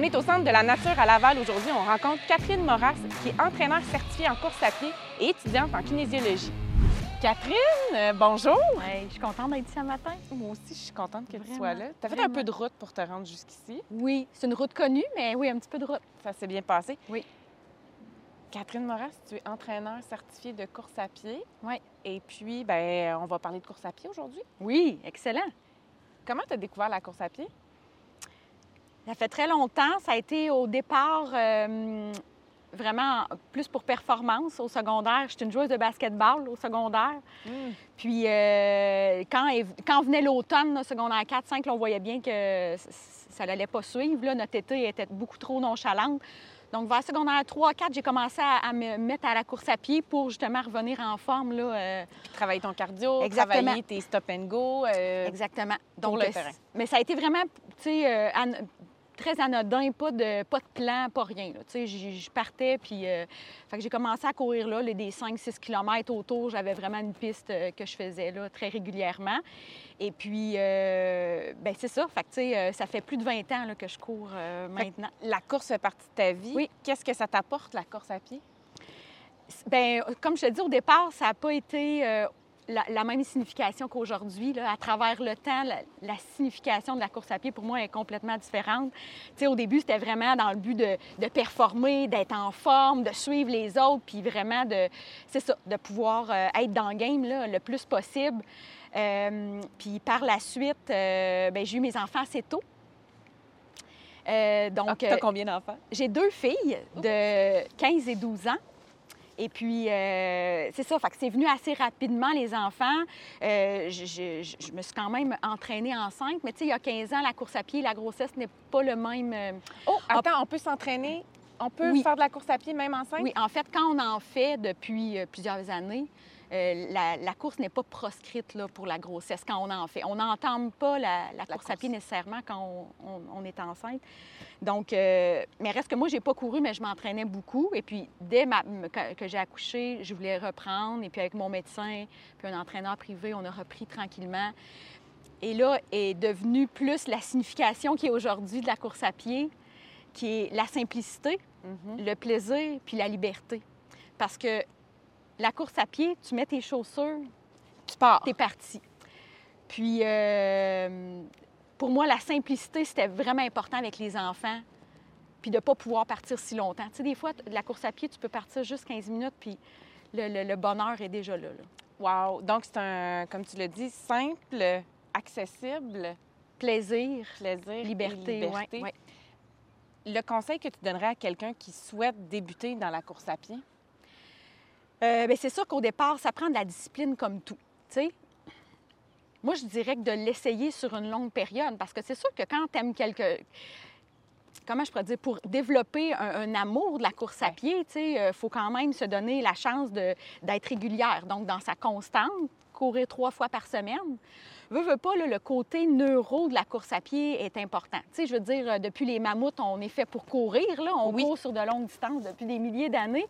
On est au centre de la nature à Laval aujourd'hui. On rencontre Catherine Moras, qui est entraîneur certifiée en course à pied et étudiante en kinésiologie. Catherine, euh, bonjour! Je suis contente d'être ici ce matin. Moi aussi, je suis contente que tu Vraiment, sois là. Tu as fait un peu de route pour te rendre jusqu'ici? Oui, c'est une route connue, mais oui, un petit peu de route. Ça s'est bien passé. Oui. Catherine Moras, tu es entraîneur certifiée de course à pied. Oui. Et puis, ben, on va parler de course à pied aujourd'hui. Oui, excellent. Comment tu as découvert la course à pied? Ça fait très longtemps. Ça a été au départ euh, vraiment plus pour performance au secondaire. J'étais une joueuse de basketball au secondaire. Puis euh, quand, quand venait l'automne, secondaire 4-5, là, on voyait bien que ça n'allait pas suivre. Là. Notre été était beaucoup trop nonchalante. Donc, vers secondaire 3-4, j'ai commencé à, à me mettre à la course à pied pour justement revenir en forme. Là, euh, Puis travailler ton cardio, Exactement. travailler tes stop and go. euh, Exactement. pour Donc, le euh, terrain. Mais ça a été vraiment, tu sais, très anodin, pas de, pas de plan, pas rien. Tu sais, je partais, puis euh, j'ai commencé à courir là, les- des 5-6 km autour. J'avais vraiment une piste euh, que je faisais là très régulièrement. Et puis, euh, ben c'est ça. Fait que, tu sais, ça fait plus de 20 ans là, que je cours euh, maintenant. La course fait partie de ta vie. Oui. Qu'est-ce que ça t'apporte, la course à pied? Bien, comme je te dis au départ, ça n'a pas été euh, la, la même signification qu'aujourd'hui. À travers le temps, la, la signification de la course à pied, pour moi, est complètement différente. Au début, c'était vraiment dans le but de, de performer, d'être en forme, de suivre les autres, puis vraiment de, ça, de pouvoir euh, être dans le game là, le plus possible. Euh, puis par la suite, euh, ben, j'ai eu mes enfants assez tôt. Donc, Ah, euh, combien d'enfants? j'ai deux filles de 15 et 12 ans. Et puis, euh, c'est ça, fait que c'est venu assez rapidement, les enfants. Euh, je, je- je- je me suis quand même entraînée enceinte, mais tu sais, il y a 15 ans, la course à pied, la grossesse n'est pas le même. euh, Oh, attends, on peut s'entraîner? On peut Oui. faire de la course à pied même enceinte? Oui, en fait, quand on en fait depuis plusieurs années, euh, la, la course n'est pas proscrite là, pour la grossesse quand on en fait. On n'entame pas la, la course, à pied nécessairement quand on, on- on est enceinte. Donc, euh, mais reste que moi, j'ai pas couru, mais je m'entraînais beaucoup. Et puis, dès ma- que, que j'ai accouché, je voulais reprendre. Et puis, avec mon médecin, puis un entraîneur privé, on a repris tranquillement. Et là est devenue plus la signification qui est aujourd'hui de la course à pied, qui est la simplicité, Mhm. le plaisir puis la liberté. Parce que la course à pied, tu mets tes chaussures, Tu pars. t'es parti. Puis, euh, pour moi, la simplicité, c'était vraiment important avec les enfants, puis de ne pas pouvoir partir si longtemps. Tu sais, des fois, t- la course à pied, tu peux partir juste 15 minutes, puis le, le- le bonheur est déjà là. là. Wow! Donc, c'est un, comme tu l'as dit, simple, accessible, Plaisir, plaisir, liberté, liberté. ouais, ouais. Le conseil que tu donnerais à quelqu'un qui souhaite débuter dans la course à pied? Euh, ben, c'est sûr qu'au départ, ça prend de la discipline comme tout. Moi, je dirais que de l'essayer sur une longue période, parce que c'est sûr que quand tu aimes quelque. Comment je pourrais dire? Pour développer un, un amour de la course à pied, il faut quand même se donner la chance d'être régulière. Donc, dans sa constante, courir trois fois par semaine. Veux, veux pas, là, le côté neuro de la course à pied est important. Tu sais, je veux dire, euh, depuis les mammouths, on est fait pour courir. Là. On Oui. court sur de longues distances depuis des milliers d'années.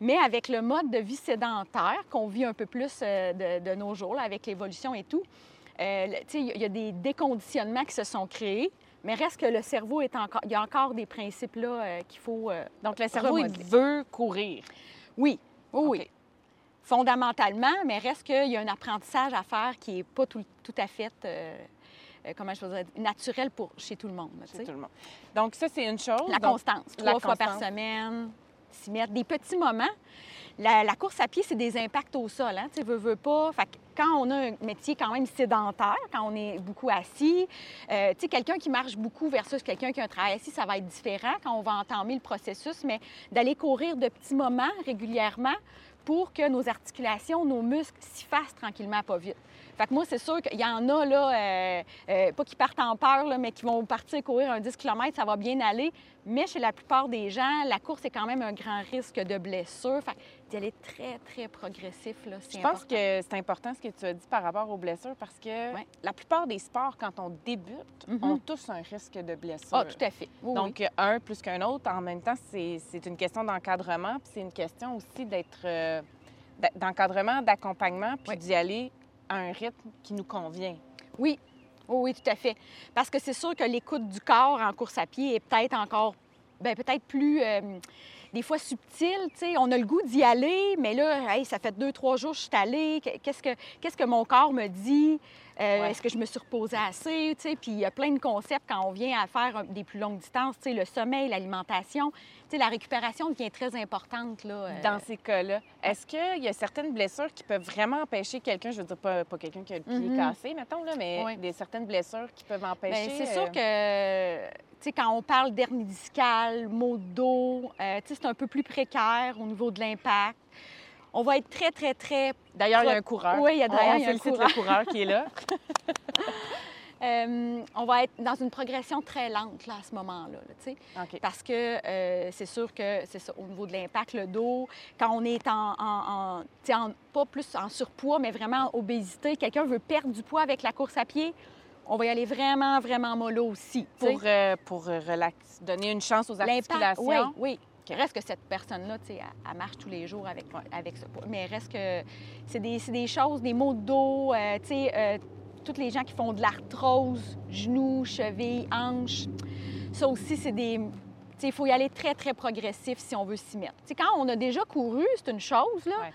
Mais avec le mode de vie sédentaire qu'on vit un peu plus euh, de, de nos jours, là, avec l'évolution et tout, euh, il y a- des déconditionnements qui se sont créés. Mais reste que le cerveau est encore... Il y a encore des principes là euh, qu'il faut... euh, Donc, le cerveau, il veut courir. Oui, oui, oui. Fondamentalement, mais reste qu'il y a un apprentissage à faire qui n'est pas tout, tout à fait, euh, euh, comment je naturel pour, chez tout le monde. tout le. Donc, ça, c'est une chose. La Donc, constance, la trois fois par semaine, s'y mettre. Des petits moments. La, la course à pied, c'est des impacts au sol. Hein? Tu veux pas. Fait que quand on a un métier quand même sédentaire, quand on est beaucoup assis, euh, tu sais, quelqu'un qui marche beaucoup versus quelqu'un qui a un travail assis, ça va être différent quand on va entamer le processus, mais d'aller courir de petits moments régulièrement pour que nos articulations, nos muscles s'y fassent tranquillement, pas vite. Fait que moi, c'est sûr qu'il y en a, là, euh, euh, pas qui partent en peur, là, mais qui vont partir courir un 10 km, ça va bien aller. Mais chez la plupart des gens, la course est quand même un grand risque de blessure. Fait d'y aller très, très progressif, là, c'est Je pense important. que c'est important ce que tu as dit par rapport aux blessures parce que Ouais. la plupart des sports, quand on débute, Mhm. ont tous un risque de blessure. Ah, tout à fait. Oui, oui. Donc, un plus qu'un autre, en même temps, c'est une question d'encadrement, puis c'est une question aussi d'être euh, d'encadrement, d'accompagnement, puis Oui. d'y aller à un rythme qui nous convient. Oui, Oui, tout à fait. Parce que c'est sûr que l'écoute du corps en course à pied est peut-être encore, ben, peut-être plus, euh, des fois subtile. tu sais. On a le goût d'y aller, mais là, hey, ça fait deux, trois jours que je suis allée. Qu'est-ce que, qu'est-ce que mon corps me dit? Euh, Ouais. Est-ce que je me suis reposée assez? tu sais? Puis il y a plein de concepts quand on vient à faire des plus longues distances. tu sais, Le sommeil, l'alimentation, tu sais, la récupération devient très importante. Là, euh, Dans ces cas-là, est-ce qu'il y a certaines blessures qui peuvent vraiment empêcher quelqu'un, je veux dire pas, pas quelqu'un qui a le pied Mhm. cassé, mettons, là, mais Oui. des certaines blessures qui peuvent Bien, empêcher? c'est euh, sûr que, tu sais, quand on parle d'hernie discale, maux de dos, euh, tu sais, c'est un peu plus précaire au niveau de l'impact. On va être très, très, très... D'ailleurs, il y a un coureur. Oui, il y a d'ailleurs, on il y a un coureur. le coureur qui est là. euh, on va être dans une progression très lente, là, à ce moment-là, là. Parce que euh, c'est sûr que c'est ça, au niveau de l'impact, le dos, quand on est en, en- en- tu sais, en- pas plus en surpoids, mais vraiment en obésité, quelqu'un veut perdre du poids avec la course à pied, on va y aller vraiment, vraiment mollo aussi. sais. Pour, euh, pour euh, relax, donner une chance aux articulations. oui, oui. Reste que cette personne-là, tu sais, elle, elle marche tous les jours avec, avec ce poids. Mais reste que c'est des, c'est des choses, des maux de dos, euh, tu sais, euh, toutes les gens qui font de l'arthrose, genoux, chevilles, hanches, ça aussi, c'est des... Tu sais, il faut y aller très, très progressif si on veut s'y mettre. Tu sais, quand on a déjà couru, c'est une chose, là. Ouais.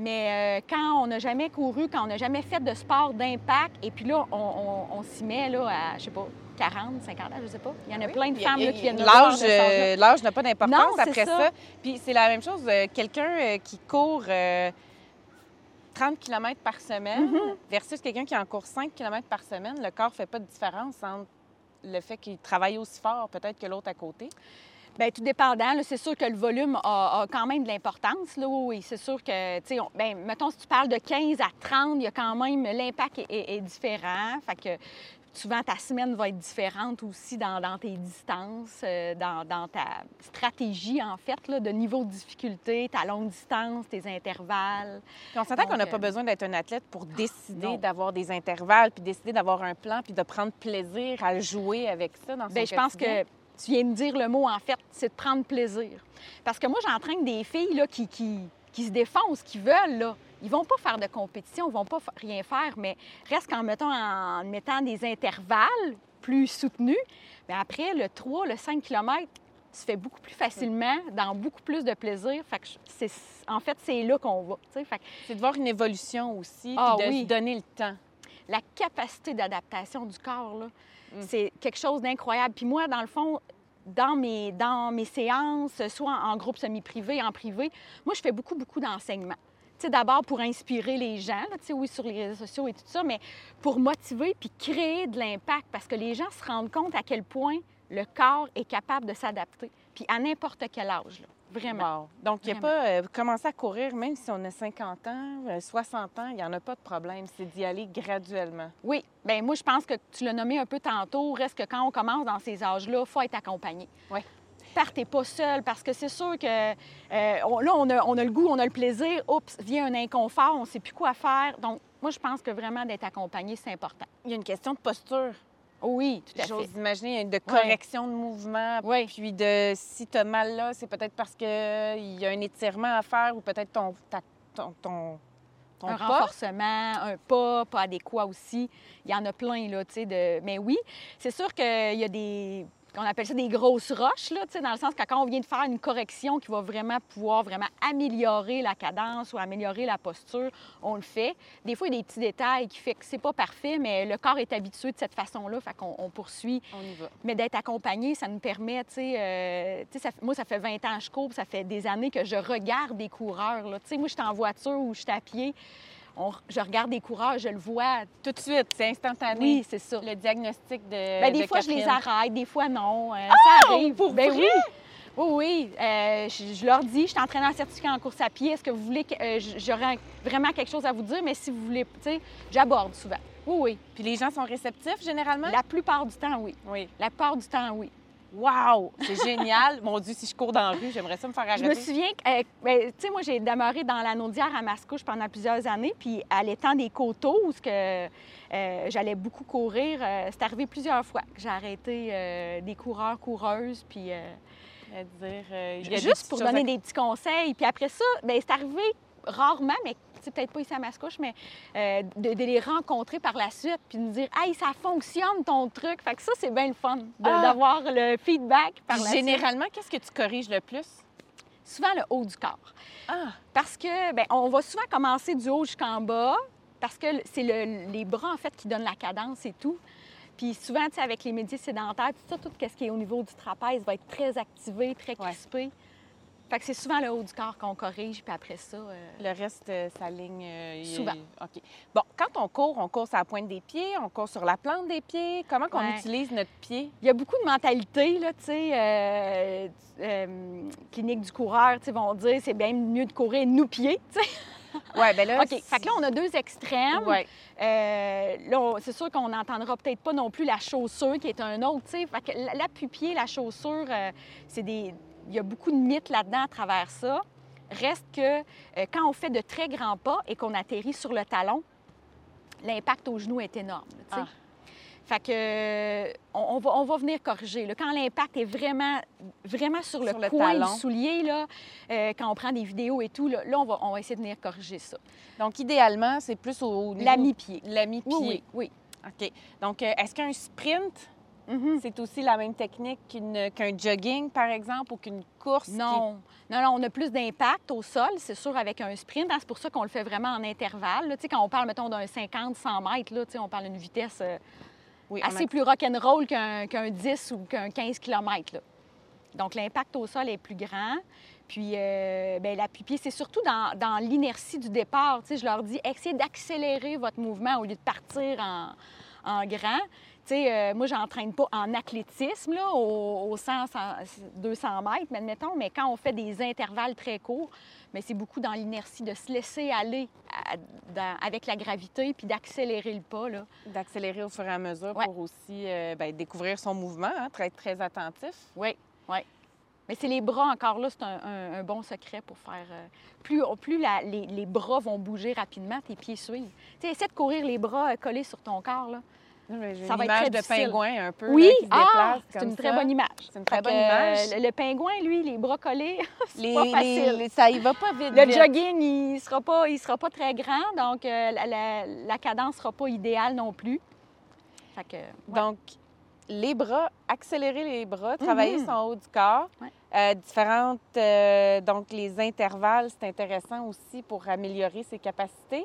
Mais euh, quand on n'a jamais couru, quand on n'a jamais fait de sport d'impact, et puis là, on, on- on s'y met là, à, je sais pas, 40, 50 ans, je sais pas. Il y en a Oui, plein de femmes a- là, qui viennent L'âge, euh, l'âge n'a pas d'importance après ça. ça. Puis c'est la même chose, euh, quelqu'un qui court euh, 30 km par semaine Mm-hmm. versus quelqu'un qui en court 5 km par semaine, le corps ne fait pas de différence entre le fait qu'il travaille aussi fort peut-être que l'autre à côté? Bien, tout dépendant. C'est sûr que le volume a, a quand même de l'importance. Là, oui, c'est sûr que, tu sais, ben, mettons, si tu parles de 15 à 30, il y a quand même, l'impact est, est- est différent. Fait que souvent, ta semaine va être différente aussi dans, dans tes distances, euh, dans, dans ta stratégie, en fait, là, de niveau de difficulté, ta longue distance, tes intervalles. Puis on s'entend qu'on n'a Donc, pas euh, besoin d'être un athlète pour décider non. d'avoir des intervalles, puis décider d'avoir un plan, puis de prendre plaisir à jouer avec ça dans son Bien, je pense quotidien? que tu viens de dire le mot, en fait, c'est de prendre plaisir. Parce que moi, j'entraîne des filles là, qui, qui, qui se défoncent, qui veulent. Là. Ils vont pas faire de compétition, ils vont pas rien faire, mais reste qu'en mettant, en mettant des intervalles plus soutenus, mais après, le 3, le 5 km se fait beaucoup plus facilement, dans beaucoup plus de plaisir. Fait que je- c'est, en fait, c'est là qu'on va. Fait C'est de voir une évolution aussi, Ah puis de oui. se donner le temps. la capacité d'adaptation du corps, là, Mm. c'est quelque chose d'incroyable. Puis moi, dans le fond, dans mes, dans mes séances, soit en, groupe semi-privé, en privé, moi, je fais beaucoup, beaucoup sais, d'abord pour inspirer les gens, là, oui, sur les réseaux sociaux et tout ça, mais pour motiver puis créer de l'impact parce que les gens se rendent compte à quel point le corps est capable de s'adapter, puis à n'importe quel âge, là, vraiment. Wow. Donc, il n'y a pas... euh, commencer à courir, même si on a 50 ans, euh, 60 ans, il n'y en a pas de problème. C'est d'y aller graduellement. Oui, bien moi, je pense que tu l'as nommé un peu tantôt, reste que quand on commence dans ces âges-là, il faut être accompagné. Oui. Partez pas seul parce que c'est sûr que euh, on- là, on a, on a le goût, on a le plaisir, oups, vient un inconfort, on ne sait plus quoi faire. Donc, moi, je pense que vraiment d'être accompagné, c'est important. Il y a une question de posture. Oui, tout à J'ose fait. imaginer de correction de mouvement. Oui. Puis de si tu as mal là, c'est peut-être parce qu'il y a un étirement à faire ou peut-être ton, ta- ton, ton, ton un pas. renforcement, un pas, pas adéquat aussi. Il y en a plein, là, tu sais. De... Mais oui, c'est sûr qu'il y a des... On appelle ça des grosses roches, là, dans le sens que quand on vient de faire une correction qui va vraiment pouvoir vraiment améliorer la cadence ou améliorer la posture, on le fait. Des fois, il y a des petits détails qui fait que c'est pas parfait, mais le corps est habitué de cette façon-là, fait qu'on on poursuit. On y va. Mais d'être accompagné, ça nous permet, tu sais, euh, moi, ça fait 20 ans que je cours, ça fait des années que je regarde des coureurs, là. Tu sais, moi, je suis en voiture ou je suis à pied, on- je regarde des coureurs, je le vois. Tout de suite, c'est instantané. Oui, c'est ça. Le diagnostic de. Ben, des de fois, je les arrête, des fois, non. Euh, Ah, ça arrive. pour ben vrai? oui. Oui, oui. Euh, je, je leur dis, je suis entraîneur certifié en course à pied. Est-ce que vous voulez que euh, vraiment quelque chose à vous dire? Mais si vous voulez, tu sais, j'aborde souvent. Oui, oui. Puis les gens sont réceptifs généralement? La plupart du temps, oui. Oui. La plupart du temps, oui. Wow! C'est génial. Mon Dieu, si je cours dans la rue, j'aimerais ça me faire Je arrêter. me souviens que, euh, ben, tu sais, moi, j'ai demeuré dans la Naudière à Mascouche pendant plusieurs années, puis à l'étang des coteaux, où que, euh, j'allais beaucoup courir, euh, c'est arrivé plusieurs fois que j'ai arrêté euh, des coureurs, coureuses, puis À dire, il y a des juste pour donner à- des petits conseils. Puis après ça, ben, c'est arrivé rarement, mais peut-être pas ici à Mascouche, mais euh, de, de les rencontrer par la suite, puis de nous dire, hey, ça fonctionne ton truc. Fait que ça, c'est bien le fun Ah. d'avoir le feedback par la suite. Généralement, qu'est-ce que tu corriges le plus? Souvent le haut du corps. Ah, Parce que, ben, on va souvent commencer du haut jusqu'en bas, parce que c'est le- les bras, en fait, qui donnent la cadence et tout. Puis souvent, tu sais, avec les médias sédentaires, tout ça, tout ce qui est au niveau du trapèze va être très activé, très Ouais. Fait que c'est souvent le haut du corps qu'on corrige, puis après ça... euh, le reste, euh, ça ligne. euh, Souvent. OK. Bon, quand on court, on court sur la pointe des pieds, on court sur la plante des pieds. Comment qu'on Ouais. utilise notre pied? Il y a beaucoup de mentalités, là, tu sais, clinique du coureur, tu sais, vont dire c'est bien mieux de courir nous-pieds, tu sais. Oui, bien là. OK, fait que là, on a deux extrêmes. Ouais. Euh, là, c'est sûr qu'on n'entendra peut-être pas non plus la chaussure qui est un autre, tu sais. Fait que la- l'appui-pied, la chaussure, euh, c'est des... Il y a beaucoup de mythes là-dedans à travers ça. Reste que euh, quand on fait de très grands pas et qu'on atterrit sur le talon, l'impact au genou est énorme. Ah. Fait que on, on va, on va venir corriger. là. Quand l'impact est vraiment, vraiment sur le Sur le coin talon. du soulier, là, euh, quand on prend des vidéos et tout, là, là, on, va, on va essayer de venir corriger ça. Donc, idéalement, c'est plus au niveau... La mi-pied. La mi-pied. Oui, oui, oui. OK. Donc, euh, est-ce qu'un sprint, Mhm. c'est aussi la même technique qu'un jogging, par exemple, ou qu'une course? qui- Non. non, non, on a plus d'impact au sol, c'est sûr, avec un sprint. hein, C'est pour ça qu'on le fait vraiment en intervalle. là. Quand on parle, mettons, d'un 50, 100 mètres, là, on parle d'une vitesse euh, Oui, assez plus rock'n'roll qu'un qu'un 10 ou qu'un 15 km. Là. Donc, l'impact au sol est plus grand. Puis, euh, ben, l'appui-pied, c'est surtout dans, dans l'inertie du départ. Tu sais, je leur dis, essayez d'accélérer votre mouvement au lieu de partir en, en grand. Tu sais, euh, moi, j'entraîne pas en athlétisme, là, au, au 100, 100, 200 mètres, mais admettons, mais quand on fait des intervalles très courts, mais c'est beaucoup dans l'inertie de se laisser aller à- dans- avec la gravité puis d'accélérer le pas, là. D'accélérer au fur et à mesure Ouais. pour aussi euh, ben, découvrir son mouvement, hein, très, très attentif. Oui, oui. Mais c'est les bras encore là, c'est un, un- un bon secret pour faire. euh, plus plus la- les, les bras vont bouger rapidement, tes pieds suivent. Tu sais, essaie de courir les bras collés sur ton corps. Là. Ça une va être image très de difficile. pingouin un peu Oui, ah, c'est une très bonne image. C'est une très Fait bonne que, image. euh, le, pingouin, lui, les bras collés, c'est Les- pas facile. les- ça y va pas vite. Le vite. jogging, il sera pas, il sera pas très grand, donc euh, la, la- la cadence sera pas idéale non plus. Fait que, ouais. Donc, les bras, accélérer les bras, travailler Mhm. son haut du corps. Ouais. Euh, différentes, euh, donc les intervalles, c'est intéressant aussi pour améliorer ses capacités.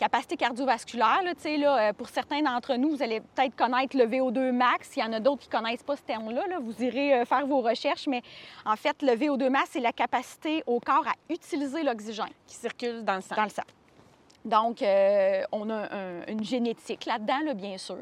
Capacité cardiovasculaire, là, tu sais, là, euh, pour certains d'entre nous, vous allez peut-être connaître le VO2 max. Il y en a d'autres qui ne connaissent pas ce terme-là. là. Vous irez euh, faire vos recherches, mais en fait, le VO2 max, c'est la capacité au corps à utiliser l'oxygène qui circulent dans le sang. dans le sang. Donc, euh, on a un- une génétique là-dedans, là, bien sûr.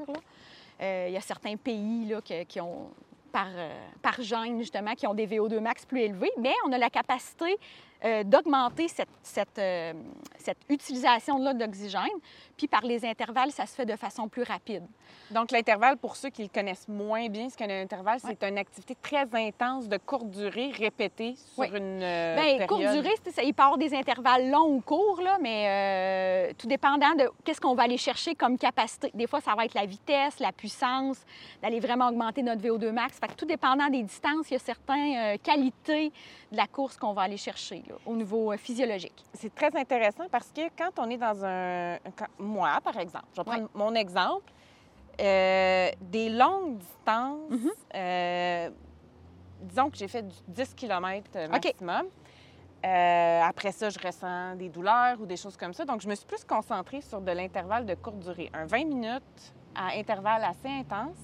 Euh, il y a certains pays là, que- qui ont, par, euh, par gène, justement, qui ont des VO2 max plus élevés, mais on a la capacité euh, d'augmenter cette, cette, euh, cette utilisation-là d'oxygène. Puis par les intervalles, ça se fait de façon plus rapide. Donc, l'intervalle, pour ceux qui le connaissent moins bien, ce qu'un intervalle, c'est une activité très intense de courte durée, répétée sur Oui. une euh, Bien, période. courte durée, c'est ça, il peut y avoir des intervalles longs ou courts, là, mais euh, tout dépendant de qu'est-ce qu'on va aller chercher comme capacité. Des fois, ça va être la vitesse, la puissance, d'aller vraiment augmenter notre VO2 max. Fait que tout dépendant des distances, il y a certaines euh, qualités de la course qu'on va aller chercher là, au niveau physiologique. C'est très intéressant parce que quand on est dans un... quand- Moi, par exemple, je vais prendre mon exemple, euh, des longues distances, Mhm. euh, disons que j'ai fait du 10 km OK. maximum. Euh, après ça, je ressens des douleurs ou des choses comme ça. Donc, je me suis plus concentrée sur de l'intervalle de courte durée, un 20 minutes à intervalle assez intense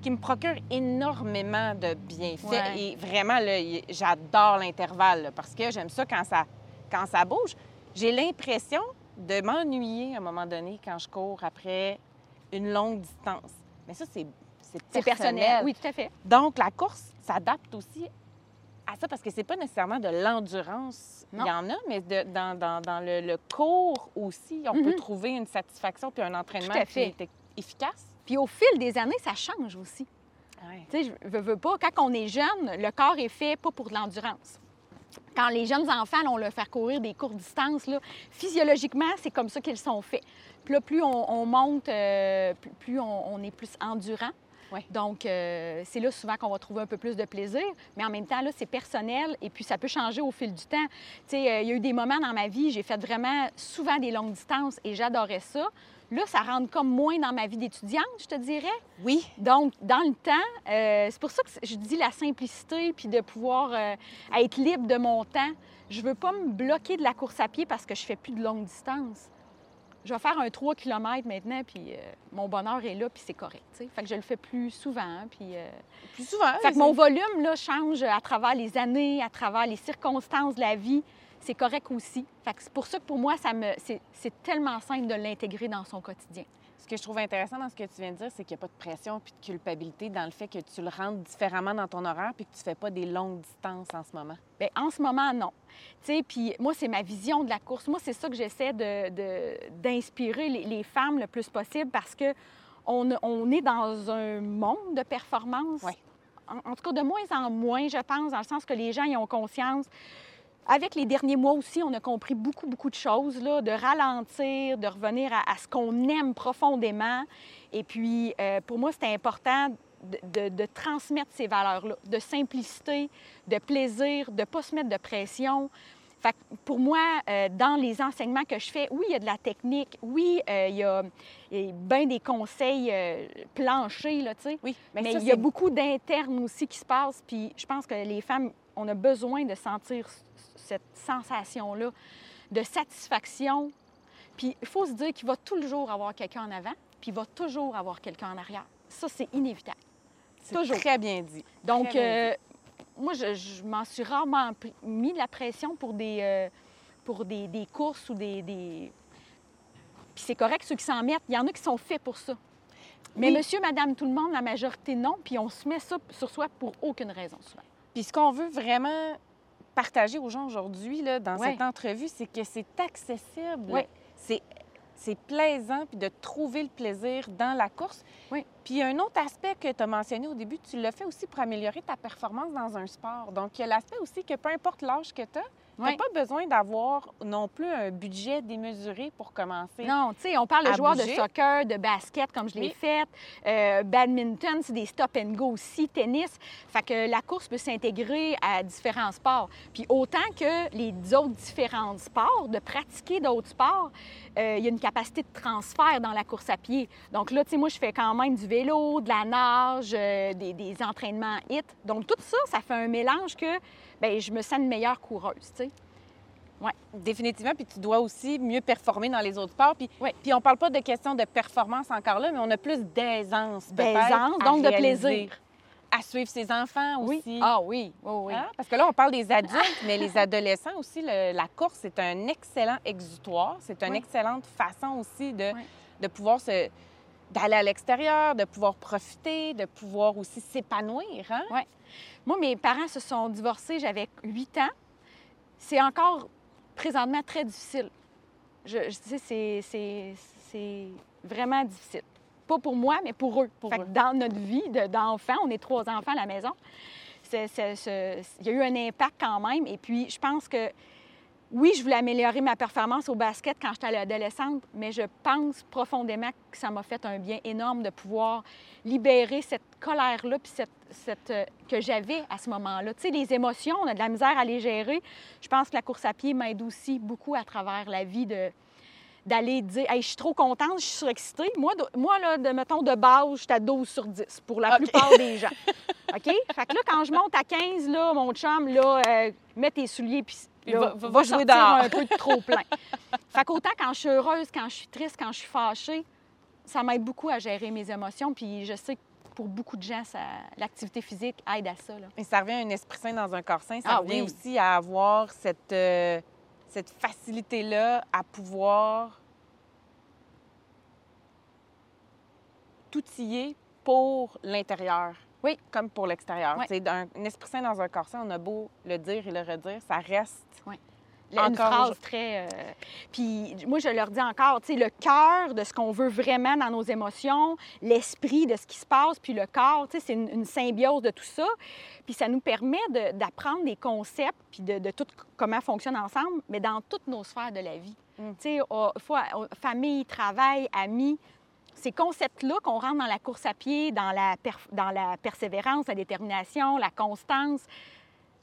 qui me procure énormément de bienfaits. Ouais. Et vraiment, j'adore l'intervalle parce que j'aime ça quand ça, quand ça bouge. J'ai l'impression de m'ennuyer à un moment donné quand je cours après une longue distance. Mais ça, c'est C'est personnel. Oui, tout à fait. donc, la course s'adapte aussi à ça parce que c'est pas nécessairement de l'endurance. Il y en a, mais de- dans, dans- dans le, le cours aussi, on peut Mhm. trouver une satisfaction puis un entraînement qui est efficace. Puis au fil des années, ça change aussi. Ouais. Tu sais, je veux, veux pas, quand on est jeune, le corps est fait pas pour de l'endurance. Quand les jeunes enfants, là, on leur fait courir des courtes distances, là, physiologiquement, c'est comme ça qu'ils sont faits. Puis là, plus on, on monte, euh, plus, plus on, on est plus endurant. Ouais. Donc, euh, c'est là souvent qu'on va trouver un peu plus de plaisir. Mais en même temps, là, c'est personnel et puis ça peut changer au fil du temps. Tu sais, euh, il y a eu des moments dans ma vie, j'ai fait vraiment souvent des longues distances et j'adorais ça. Là, ça rentre comme moins dans ma vie d'étudiante, je te dirais. Oui. Donc, dans le temps, euh, c'est pour ça que je dis la simplicité puis de pouvoir euh, être libre de mon temps. Je veux pas me bloquer de la course à pied parce que je fais plus de longue distance. Je vais faire un 3 km maintenant, puis euh, mon bonheur est là, puis c'est correct. tu sais. Fait que je le fais plus souvent, puis... euh, Plus souvent. fait que mon volume là, change à travers les années, à travers les circonstances de la vie. C'est correct aussi. C'est pour ça que pour moi, ça me, c'est, tellement simple de l'intégrer dans son quotidien. Ce que je trouve intéressant dans ce que tu viens de dire, c'est qu'il n'y a pas de pression puis de culpabilité dans le fait que tu le rentres différemment dans ton horaire puis que tu fais pas des longues distances en ce moment. Bien, en ce moment, non. Tu sais, puis moi, c'est ma vision de la course. Moi, c'est ça que j'essaie de, de- d'inspirer les, les femmes le plus possible parce que on, on est dans un monde de performance. Ouais. En, en tout cas, de moins en moins, je pense, dans le sens que les gens y ont conscience. Avec les derniers mois aussi, on a compris beaucoup, beaucoup de choses, là, de ralentir, de revenir à, à ce qu'on aime profondément. Et puis, euh, pour moi, c'était important de, de- de transmettre ces valeurs-là, de simplicité, de plaisir, de ne pas se mettre de pression. Fait que pour moi, euh, dans les enseignements que je fais, oui, il y a de la technique, oui, euh, il y a, il y a bien des conseils euh, planchers, là, tu sais. Oui, Mais ça, il y a beaucoup d'internes aussi qui se passent, puis je pense que les femmes, on a besoin de sentir cette sensation-là de satisfaction. Puis il faut se dire qu'il va toujours avoir quelqu'un en avant, puis il va toujours avoir quelqu'un en arrière. Ça, c'est inévitable. c'est toujours. très bien dit. Donc, bien euh, moi, je, je m'en suis rarement mis de la pression pour des, euh, pour des, des courses ou des... des- Puis c'est correct, ceux qui s'en mettent, il y en a qui sont faits pour ça. Mais Oui. monsieur, madame, tout le monde, la majorité, non. Puis on se met ça sur soi pour aucune raison, souvent. Puis ce qu'on veut vraiment partager aux gens aujourd'hui dans Ouais. cette entrevue, c'est que c'est accessible. Ouais. C'est c'est plaisant, puis de trouver le plaisir dans la course. Oui. Puis un autre aspect que tu as mentionné au début, tu l'as fait aussi pour améliorer ta performance dans un sport. Donc, il y a l'aspect aussi que peu importe l'âge que tu as, tu n'as Oui. pas besoin d'avoir non plus un budget démesuré pour commencer. Non, tu sais, on parle de joueurs de soccer, de basket, comme je l'ai Oui. fait. Euh, badminton, c'est des stop and go aussi. Tennis. Fait que la course peut s'intégrer à différents sports. Puis autant que les autres différents sports, de pratiquer d'autres sports, euh, il y a une capacité de transfert dans la course à pied. Donc là, tu sais, moi, je fais quand même du vélo, de la nage, euh, des, des entraînements HIT. Donc tout ça, ça fait un mélange que ben, je me sens une meilleure coureuse, tu sais. Définitivement, puis tu dois aussi mieux performer dans les autres sports. Puis, Oui. puis on parle pas de question de performance encore là, mais on a plus d'aisance, D'aisance, donc de plaisir. À suivre ses enfants Oui. aussi. Ah oui, oui, oui. Hein? Parce que là, on parle des adultes, mais les adolescents aussi, le- la course, c'est un excellent exutoire. C'est une Oui. excellente façon aussi de, Oui. de pouvoir se d'aller à l'extérieur, de pouvoir profiter, de pouvoir aussi s'épanouir. Hein? Moi, mes parents se sont divorcés, j'avais 8 ans. C'est encore présentement très difficile. Je, je sais, c'est vraiment difficile. Pas pour moi, mais pour eux. Pour Fait que eux. dans notre vie de- d'enfants, on est trois enfants à la maison, c'est- c'est- c'est- il y a eu un impact quand même. Et puis, je pense que oui, je voulais améliorer ma performance au basket quand j'étais adolescente, mais je pense profondément que ça m'a fait un bien énorme de pouvoir libérer cette colère-là puis cette, cette, euh, que j'avais à ce moment-là. Tu sais, les émotions, on a de la misère à les gérer. Je pense que la course à pied m'aide aussi beaucoup à travers la vie de d'aller dire hey, je suis trop contente, je suis surexcitée. Moi, de, moi là, de, mettons, de base, je suis à 12 sur 10 pour la plupart des gens. OK? Fait que là, quand je monte à 15, là, mon chum, là, euh, mets tes souliers puis là, va- va- va jouer sortir dehors. un peu de trop plein. fait qu'autant quand je suis heureuse, quand je suis triste, quand je suis fâchée, ça m'aide beaucoup à gérer mes émotions. Puis je sais que pour beaucoup de gens, ça- l'activité physique aide à ça. Là. Et ça revient à un esprit sain dans un corps sain. Ça Ah revient oui. aussi à avoir cette, euh, cette facilité-là à pouvoir t'outiller pour l'intérieur. Oui. Comme pour l'extérieur. Oui. C'est un, un esprit sain dans un corps sain, on a beau le dire et le redire, ça reste. Une phrase très. euh, Puis moi, je leur dis encore, tu sais, le cœur de ce qu'on veut vraiment dans nos émotions, l'esprit de ce qui se passe, puis le corps, tu sais, c'est une, une symbiose de tout ça. Puis ça nous permet de- d'apprendre des concepts, puis de, de tout comment fonctionne ensemble, mais dans toutes nos sphères de la vie. Mm. Tu sais, oh, oh, famille, travail, amis, ces concepts-là qu'on rentre dans la course à pied, dans la, dans la persévérance, la détermination, la constance,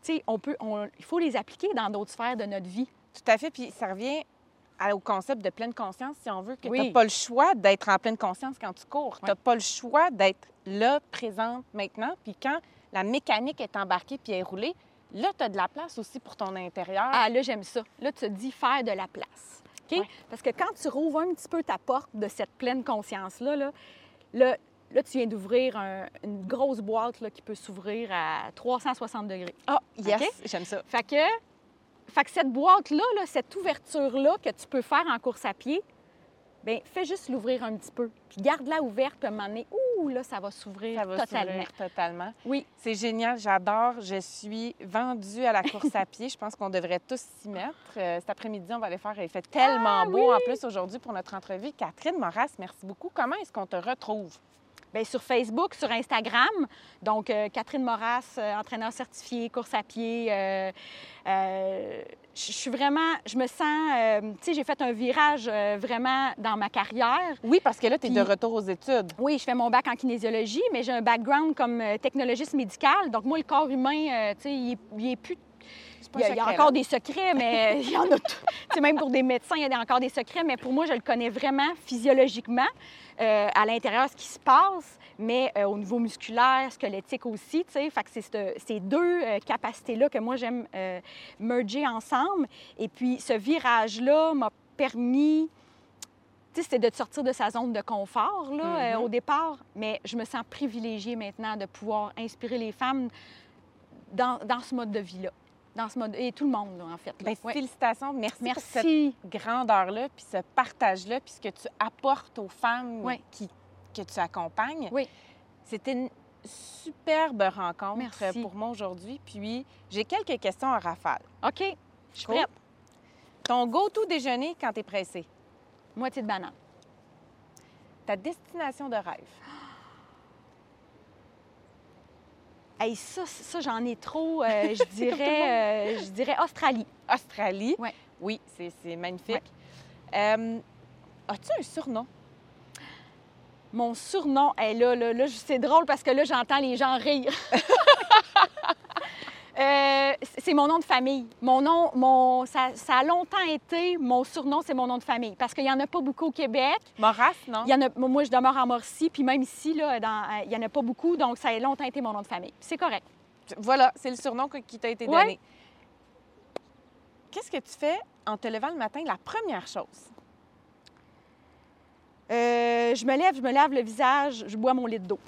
sais, on peut, on- il faut les appliquer dans d'autres sphères de notre vie. Tout à fait. Puis ça revient au concept de pleine conscience, si on veut, que tu Oui. n'as pas le choix d'être en pleine conscience quand tu cours. Tu n'as pas le choix d'être là, présente, maintenant. Puis quand la mécanique est embarquée puis est roulée, là, tu as de la place aussi pour ton intérieur. Ah, là, j'aime ça. Là, tu te dis faire de la place. OK? Parce que quand tu rouvres un petit peu ta porte de cette pleine conscience-là, là, là, là, tu viens d'ouvrir un- une grosse boîte là, qui peut s'ouvrir à 360 degrés. Ah, yes, OK? j'aime ça. Fait que, fait que cette boîte-là, là, cette ouverture-là que tu peux faire en course à pied, bien, fais juste l'ouvrir un petit peu. Puis garde-la ouverte, puis à un moment donné, ouh, là, ça va s'ouvrir Ça va totalement. s'ouvrir totalement. Oui, C'est génial, j'adore. Je suis vendue à la course à pied. Je pense qu'on devrait tous s'y mettre. Euh, cet après-midi, on va aller faire. Il fait tellement Ah, beau en plus aujourd'hui pour notre entrevue. Catherine Moras, merci beaucoup. Comment est-ce qu'on te retrouve? Bien, sur Facebook, sur Instagram. Donc, euh, Catherine Moras, euh, entraîneur certifié, course à pied. euh, je suis vraiment, je me sens, tu sais, j'ai fait un virage vraiment dans ma carrière. Oui, parce que là, tu es Puis- de retour aux études. Oui, je fais mon bac en kinésiologie, mais j'ai un background comme technologiste médical. Donc, moi, le corps humain, tu sais, il, est- il est plus pas Il y a, il y a secret, encore là. des secrets, mais il y en a tout. Même pour des médecins, il y a encore des secrets, mais pour moi, je le connais vraiment physiologiquement euh, à l'intérieur ce qui se passe, mais euh, au niveau musculaire, squelettique aussi. Tu sais, fait que c'est ce- ces deux euh, capacités-là que moi, j'aime merger ensemble. Et puis, ce virage-là m'a permis. Tu sais, c'était de sortir de sa zone de confort là, euh, Mhm. au départ, mais je me sens privilégiée maintenant de pouvoir inspirer les femmes dans, dans ce mode de vie-là. Dans ce mode... Et tout le monde, en fait. Ben, Ouais. Félicitations. Merci, pour cette Merci. grandeur-là, puis ce partage-là, puis ce que tu apportes aux femmes qui, que tu accompagnes. Oui. C'était une superbe rencontre Merci. pour moi aujourd'hui. Puis, j'ai quelques questions en rafale. OK, je suis Cool. prête. Ton go-to déjeuner quand tu es pressé. Moitié de banane. Ta destination de rêve? Hey, ça, ça j'en ai trop. euh, je, dirais, euh, je dirais Australie. Australie? Ouais. Oui, c'est magnifique. Euh, As-tu un surnom? Mon surnom est là, là, là, c'est drôle parce que là, j'entends les gens rire. C'est mon nom de famille. Mon nom, mon, ça, ça a longtemps été, mon surnom, c'est mon nom de famille. Parce qu'il n'y en a pas beaucoup au Québec. Moras, non? Il y en a, moi, je demeure à Morcy, puis même ici, là, dans, euh, il n'y en a pas beaucoup, donc ça a longtemps été mon nom de famille. C'est correct. Voilà, c'est le surnom qui t'a été Ouais. donné. Qu'est-ce que tu fais en te levant le matin, la première chose? Euh, je me lève, je me lave le visage, je bois mon litre d'eau.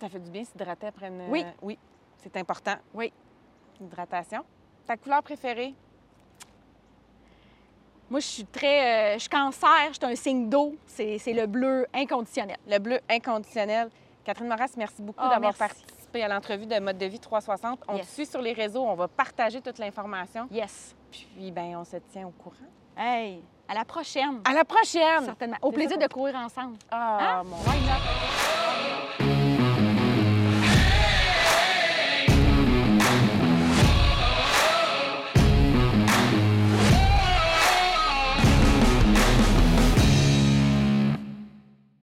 Ça fait du bien s'hydrater après une... Oui. Oui, c'est important. Oui. Hydratation. Ta couleur préférée? Moi, je suis très. euh, je suis cancer, je suis un signe d'eau. C'est le bleu inconditionnel. Le bleu inconditionnel. Catherine Moras, merci beaucoup Ah, d'avoir participé à l'entrevue de Mode de vie 360. On Yes. te suit sur les réseaux, on va partager toute l'information. Yes. Puis, ben, on se tient au courant. Hey, à la prochaine. À la prochaine! Certainement. Au plaisir ça. de courir ensemble. Ah, Hein? mon?